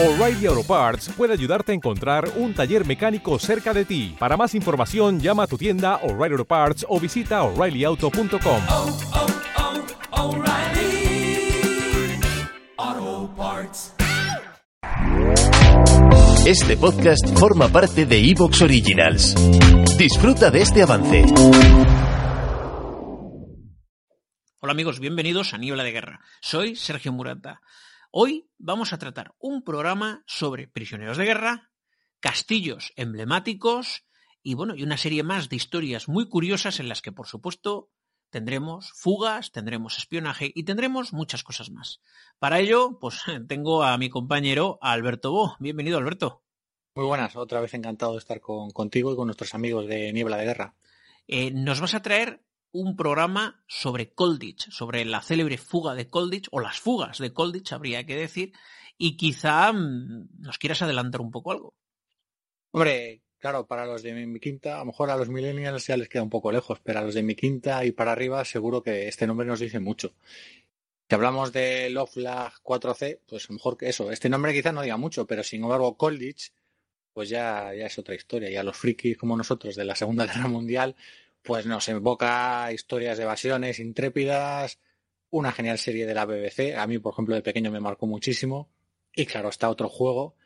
O'Reilly Auto Parts puede ayudarte a encontrar un taller mecánico cerca de ti. Para más información, llama a tu tienda O'Reilly Auto Parts o visita oreillyauto.com. oh, oh, Parts. Este podcast forma parte de Evox Originals. Disfruta de este avance. Hola amigos, bienvenidos a Niebla de Guerra. Soy Sergio Murata. Hoy vamos a tratar un programa sobre prisioneros de guerra, castillos emblemáticos y bueno, y una serie más de historias muy curiosas en las que por supuesto tendremos fugas, tendremos espionaje y tendremos muchas cosas más. Para ello, pues tengo a mi compañero Alberto Bo. Bienvenido, Alberto. Muy buenas, otra vez encantado de estar con, contigo y con nuestros amigos de Niebla de Guerra. Eh, nos vas a traer un programa sobre Colditch, sobre la célebre fuga de Colditch, o las fugas de Colditch, habría que decir, y quizá mmm, nos quieras adelantar un poco algo. Hombre, claro, para los de mi quinta, a lo mejor a los millennials ya les queda un poco lejos, pero a los de mi quinta y para arriba seguro que este nombre nos dice mucho. Si hablamos de Love Flag 4C, pues a lo mejor que eso, este nombre quizá no diga mucho, pero sin embargo Colditch, pues ya, ya es otra historia. Y a los frikis como nosotros de la Segunda Guerra Mundial, pues nos evoca historias de evasiones intrépidas, una genial serie de la BBC, a mí por ejemplo de pequeño me marcó muchísimo, y claro, está otro juego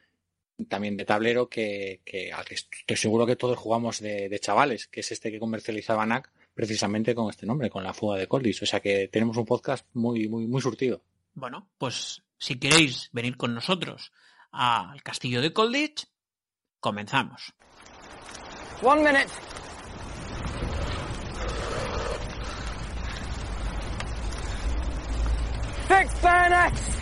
también de tablero que, que al que estoy seguro que todos jugamos de, de, chavales, que es este que comercializaba NAC precisamente con este nombre, con la fuga de Coldis. O sea que tenemos un podcast muy, muy, muy surtido. Bueno, pues si queréis venir con nosotros al castillo de Colditch, comenzamos. One minute. fix Bennett!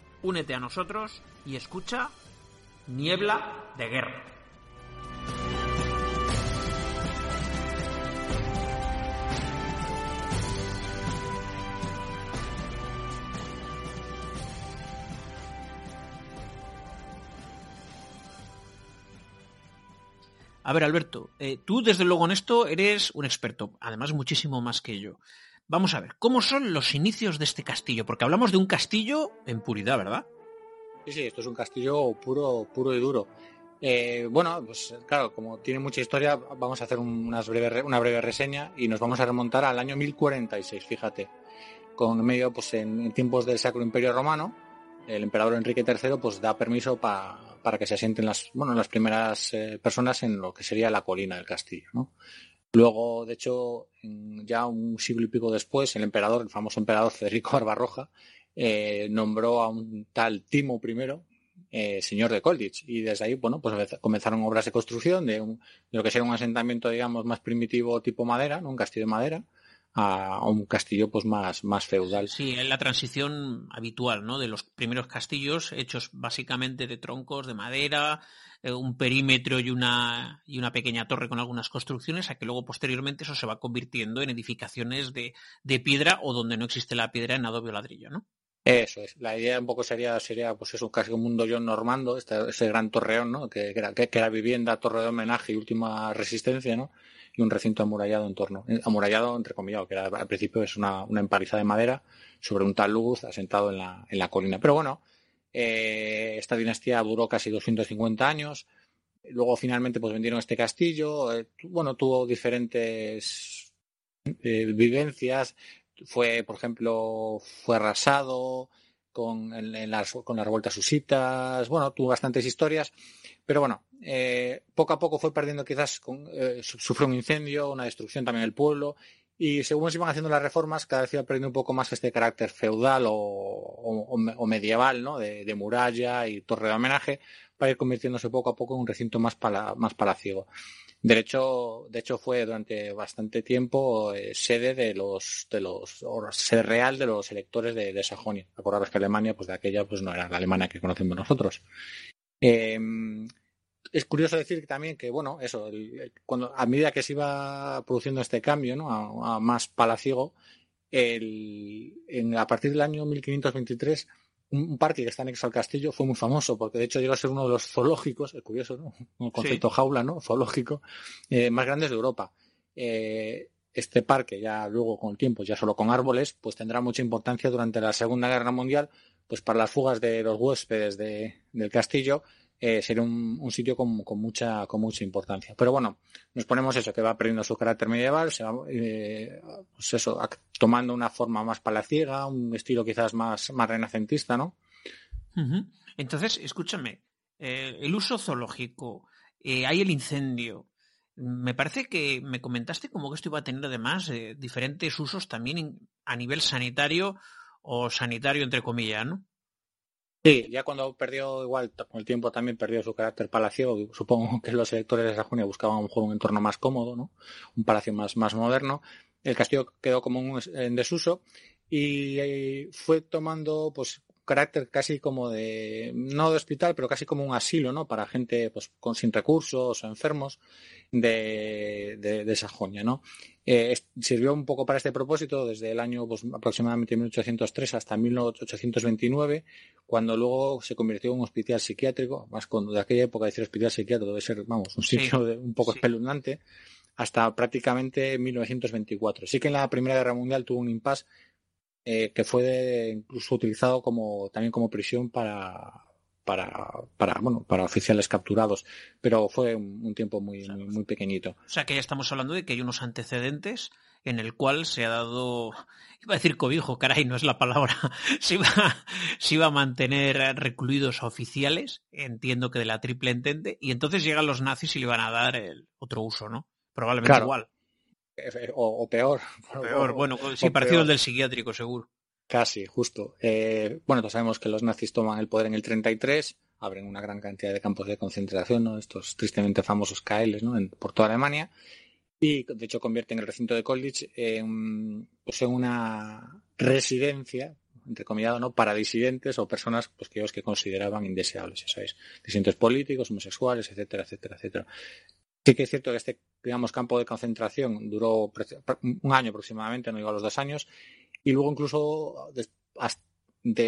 únete a nosotros y escucha Niebla de Guerra. A ver, Alberto, eh, tú desde luego en esto eres un experto, además muchísimo más que yo. Vamos a ver, ¿cómo son los inicios de este castillo? Porque hablamos de un castillo en puridad, ¿verdad? Sí, sí, esto es un castillo puro, puro y duro. Eh, bueno, pues claro, como tiene mucha historia, vamos a hacer una breve reseña y nos vamos a remontar al año 1046, fíjate. Con medio, pues en, tiempos del Sacro Imperio Romano, el emperador Enrique III pues da permiso pa, para que se asienten las, bueno, las primeras eh, personas en lo que sería la colina del castillo, ¿no? Luego, de hecho, ya un siglo y pico después, el emperador, el famoso emperador Federico Barbarroja, eh, nombró a un tal Timo I eh, señor de Colditch. Y desde ahí, bueno, pues comenzaron obras de construcción de, un, de lo que sería un asentamiento, digamos, más primitivo tipo madera, un castillo de madera, a, un castillo pues más, más feudal. Sí, en la transición habitual, ¿no? De los primeros castillos hechos básicamente de troncos, de madera, eh, un perímetro y una, y una pequeña torre con algunas construcciones, a que luego posteriormente eso se va convirtiendo en edificaciones de, de piedra o donde no existe la piedra en adobe o ladrillo, ¿no? Eso es. La idea un poco sería, sería pues eso, casi un mundo John normando, este, ese gran torreón, ¿no? Que, era, vivienda, torre de homenaje y última resistencia, ¿no? Y un recinto amurallado en torno, amurallado entre comillas, que era, al principio es una, una de madera sobre un talud asentado en la, en la colina. Pero bueno, eh, esta dinastía duró casi 250 años. Luego finalmente pues vendieron este castillo. Eh, bueno, tuvo diferentes eh, vivencias fue, por ejemplo, fue arrasado, con, las, con las revueltas susitas, bueno, tuvo bastantes historias, pero bueno, eh, poco a poco fue perdiendo quizás, con, eh, sufrió un incendio, una destrucción también del pueblo, y según se iban haciendo las reformas, cada vez iba perdiendo un poco más este carácter feudal o medieval, ¿no? De, de, muralla y torre de homenaje, para ir convirtiéndose poco a poco en un recinto más, pala, más palaciego. De hecho, de hecho fue durante bastante tiempo eh, sede de los, de los, sede real de los electores de, de Sajonia. Acordaros que Alemania, pues de aquella, pues no era la Alemania que conocemos nosotros. Eh, es curioso decir también que, bueno, eso, cuando, a medida que se iba produciendo este cambio, ¿no? A, más palaciego, el, a partir del año 1523, un, parque que está anexo al castillo fue muy famoso, porque de hecho llegó a ser uno de los zoológicos, es curioso, ¿no? Un concepto sí. jaula, ¿no? Zoológico, eh, más grandes de Europa. Eh, este parque, ya luego con el tiempo, ya solo con árboles, pues tendrá mucha importancia durante la Segunda Guerra Mundial, pues para las fugas de los huéspedes de, del castillo, eh, un, un sitio con, con, mucha, con mucha importancia. Pero bueno, nos ponemos eso, que va perdiendo su carácter medieval, se va, eh, pues eso, tomando una forma más palaciega, un estilo quizás más, más renacentista, ¿no? Entonces, escúchame, eh, el uso zoológico, eh, hay el incendio. Me parece que me comentaste como que esto iba a tener además diferentes usos también a nivel sanitario o sanitario entre comillas, ¿no? Sí, ya cuando perdió, igual con el tiempo también perdió su carácter palacio, supongo que los electores de Sajonia buscaban lo mejor un entorno más cómodo, ¿no? Un palacio más, moderno. El castillo quedó como un, en desuso y, y fue tomando pues carácter casi como de, no de hospital, pero casi como un asilo, ¿no? Para gente pues con sin recursos o enfermos de, de, de Sajonia, ¿no? Eh, sirvió un poco para este propósito desde el año pues, aproximadamente 1803 hasta 1829, cuando luego se convirtió en un hospital psiquiátrico, más cuando de aquella época decir hospital psiquiátrico debe ser, vamos, un sitio sí, de, un poco sí. espeluznante, hasta prácticamente 1924. Sí que en la Primera Guerra Mundial tuvo un impasse eh, que fue de, incluso utilizado como también como prisión para para, para bueno para oficiales capturados pero fue un, un tiempo muy, muy, muy pequeñito o sea que ya estamos hablando de que hay unos antecedentes en el cual se ha dado iba a decir cobijo caray no es la palabra se iba se iba a mantener recluidos oficiales entiendo que de la triple entente y entonces llegan los nazis y le van a dar el otro uso no probablemente claro. igual o, o peor. O peor, bueno, sí, parecido al del psiquiátrico, seguro. Casi, justo. Eh, bueno, todos sabemos que los nazis toman el poder en el 33, abren una gran cantidad de campos de concentración, ¿no? estos tristemente famosos KLs, ¿no? En, por toda Alemania, y de hecho convierten el recinto de College en, pues en una residencia, entre comillas, ¿no? para disidentes o personas pues, que ellos que consideraban indeseables, ya sabéis, disidentes políticos, homosexuales, etcétera, etcétera, etcétera. Sí que es cierto que este, digamos, campo de concentración duró un año aproximadamente, no llegó a los dos años, y luego incluso de,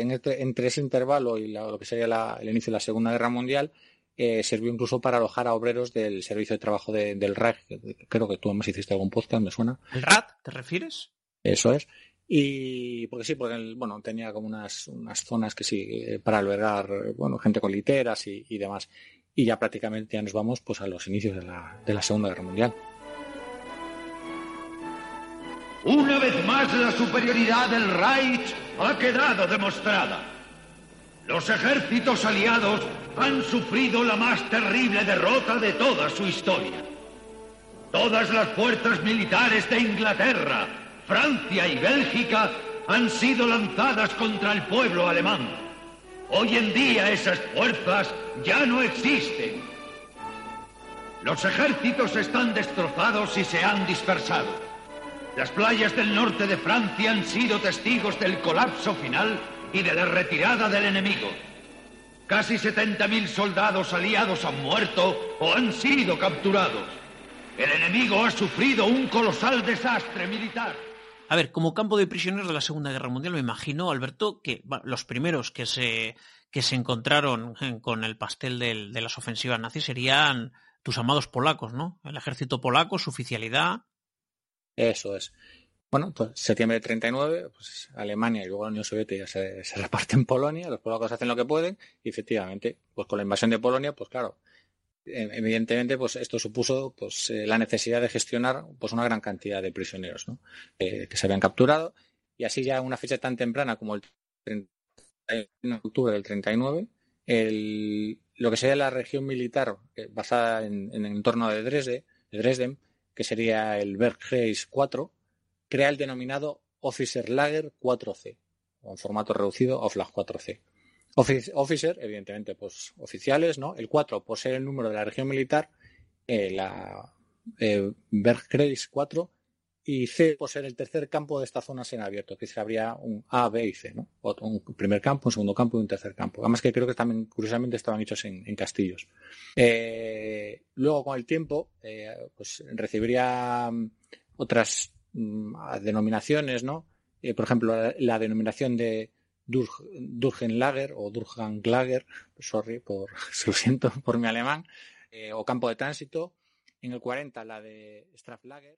entre, entre, ese intervalo y la, lo que sería la, el inicio de la Segunda Guerra Mundial, eh, sirvió incluso para alojar a obreros del servicio de trabajo de, del RAC, creo que tú además hiciste algún podcast, me suena. ¿El RAT te refieres? Eso es. Y porque sí, porque el, bueno, tenía como unas, unas zonas que sí, eh, para albergar, bueno, gente con literas y, y demás y ya prácticamente ya nos vamos pues a los inicios de la, de la Segunda Guerra Mundial. Una vez más la superioridad del Reich ha quedado demostrada. Los ejércitos aliados han sufrido la más terrible derrota de toda su historia. Todas las fuerzas militares de Inglaterra, Francia y Bélgica han sido lanzadas contra el pueblo alemán. Hoy en día esas fuerzas ya no existen. Los ejércitos están destrozados y se han dispersado. Las playas del norte de Francia han sido testigos del colapso final y de la retirada del enemigo. Casi 70.000 soldados aliados han muerto o han sido capturados. El enemigo ha sufrido un colosal desastre militar. A ver, como campo de prisioneros de la Segunda Guerra Mundial, me imagino, Alberto, que los primeros que se, que se encontraron con el pastel de las ofensivas nazis serían tus amados polacos, ¿no? El ejército polaco, su oficialidad. Eso es. Bueno, pues septiembre de 39, pues Alemania y luego la Unión Soviética se, se reparte en Polonia, los polacos hacen lo que pueden y efectivamente, pues con la invasión de Polonia, pues claro, evidentemente pues esto supuso pues eh, la necesidad de gestionar pues una gran cantidad de prisioneros ¿no? eh, que se habían capturado y así ya una fecha tan temprana como el en octubre del 39, el, lo que sería la región militar eh, basada en, en el entorno de, Dresde, de Dresden, que sería el Bergkreis 4, crea el denominado Officer Lager 4C, o en formato reducido OFLAG 4C. Office- Officer, evidentemente, pues oficiales, ¿no? El 4, por ser el número de la región militar, eh, la eh, Bergkreis 4, y C por ser el tercer campo de esta zona en abierto, que se habría un A, B y C, ¿no? Un primer campo, un segundo campo y un tercer campo. Además que creo que también, curiosamente, estaban hechos en, en castillos. Eh, luego, con el tiempo, eh, pues recibiría mm, otras mm, denominaciones, ¿no? Eh, por ejemplo, la, denominación de Durg- Durgenlager o Durganglager, sorry, por, lo siento por mi alemán, o campo de tránsito. En el 40 la de Straflager.